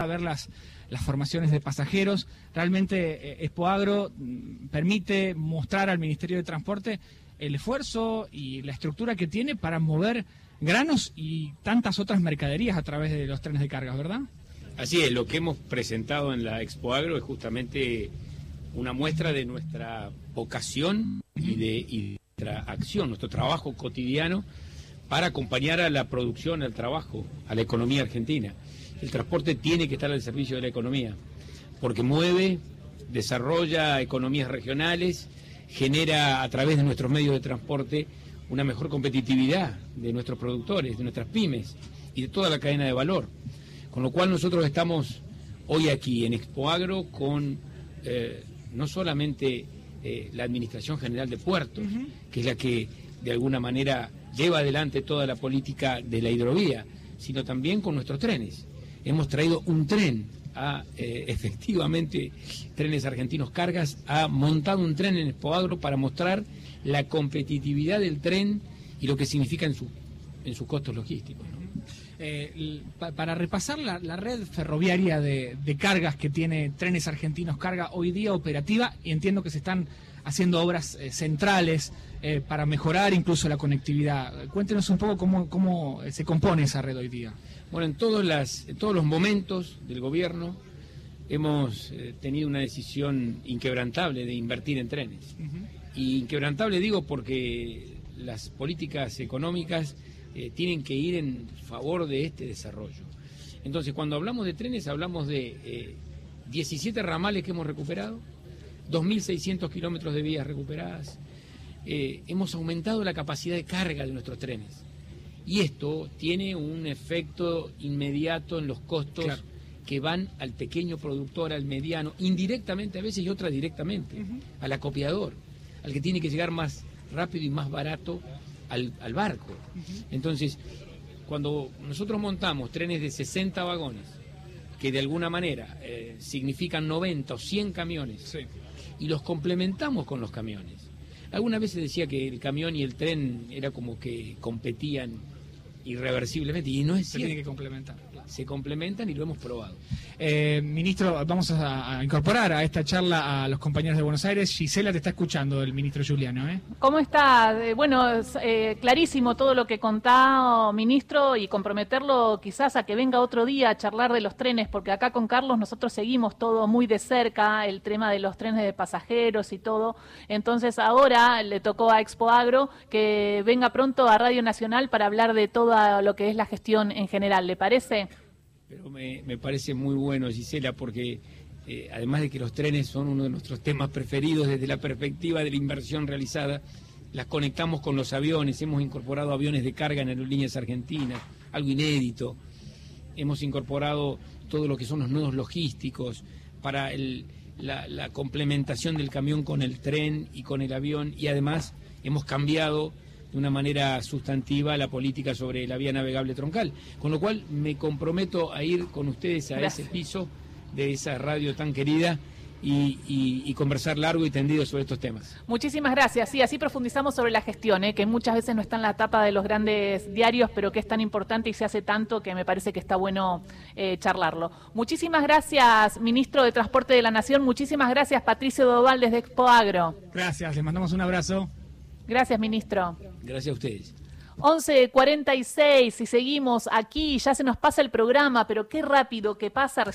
a ver las, las formaciones de pasajeros. Realmente eh, Expoagro mm, permite mostrar al Ministerio de Transporte el esfuerzo y la estructura que tiene para mover granos y tantas otras mercaderías a través de los trenes de carga, ¿verdad? Así es, lo que hemos presentado en la Expoagro es justamente una muestra de nuestra vocación y de nuestra acción, nuestro trabajo cotidiano para acompañar a la producción, al trabajo, a la economía argentina el transporte tiene que estar al servicio de la economía, porque mueve, desarrolla economías regionales, genera a través de nuestros medios de transporte una mejor competitividad de nuestros productores, de nuestras pymes y de toda la cadena de valor. Con lo cual nosotros estamos hoy aquí en Expoagro con eh, no solamente eh, la Administración General de Puertos, que es la que de alguna manera lleva adelante toda la política de la hidrovía, sino también con nuestros trenes hemos traído un tren a, eh, efectivamente, trenes argentinos cargas, ha montado un tren en Expoagro para mostrar la competitividad del tren y lo que significa en, su, en sus costos logísticos. Eh, para repasar la, red ferroviaria de, cargas que tiene Trenes Argentinos Carga hoy día operativa, y entiendo que se están haciendo obras eh, centrales para mejorar incluso la conectividad. Cuéntenos un poco cómo, cómo se compone esa red hoy día. Bueno, en todos, las, todos los momentos del gobierno hemos eh, tenido una decisión inquebrantable de invertir en trenes. Y inquebrantable digo porque las políticas económicas eh, tienen que ir en favor de este desarrollo. Entonces, cuando hablamos de trenes, hablamos de 17 eh, ramales que hemos recuperado, 2.600 kilómetros de vías recuperadas. hemos aumentado la capacidad de carga de nuestros trenes. Y esto tiene un efecto inmediato en los costos que van al pequeño productor, al mediano, indirectamente a veces y otras directamente, al acopiador, al que tiene que llegar más rápido y más barato al, barco. Entonces, cuando nosotros montamos trenes de 60 vagones, que de alguna manera eh, significan 90 o 100 camiones, y los complementamos con los camiones. Alguna vez se decía que el camión y el tren era como que competían irreversiblemente. Y no es Se tiene que complementar. Se complementan y lo hemos probado. Eh, ministro, vamos a, incorporar a esta charla a los compañeros de Buenos Aires. Gisela te está escuchando, el ministro Juliano. ¿eh? ¿Cómo está? Eh, bueno, eh, clarísimo todo lo que contá, ministro, y comprometerlo quizás a que venga otro día a charlar de los trenes, porque acá con Carlos nosotros seguimos todo muy de cerca, el tema de los trenes de pasajeros y todo. Entonces ahora le tocó a Expo Agro que venga pronto a Radio Nacional para hablar de todo lo que es la gestión en general, ¿le parece? Pero me, parece muy bueno, Gisela, porque eh, además de que los trenes son uno de nuestros temas preferidos desde la perspectiva de la inversión realizada, las conectamos con los aviones, hemos incorporado aviones de carga en aerolíneas argentinas, algo inédito, hemos incorporado todo lo que son los nudos logísticos para la, la complementación del camión con el tren y con el avión. Y además hemos cambiado de una manera sustantiva la política sobre la vía navegable troncal. Con lo cual me comprometo a ir con ustedes a ese piso de esa radio tan querida. Y, conversar largo y tendido sobre estos temas. Muchísimas gracias. Sí, así profundizamos sobre la gestión, ¿eh? que muchas veces no está en la tapa de los grandes diarios, pero que es tan importante y se hace tanto que me parece que está bueno eh, charlarlo. Muchísimas gracias, ministro de Transporte de la Nación. Muchísimas gracias, Patricio Doval, desde Expo Agro. Gracias, les mandamos un abrazo. Gracias, ministro. Gracias a ustedes. 11.46 y seguimos aquí, ya se nos pasa el programa, pero qué rápido que pasa.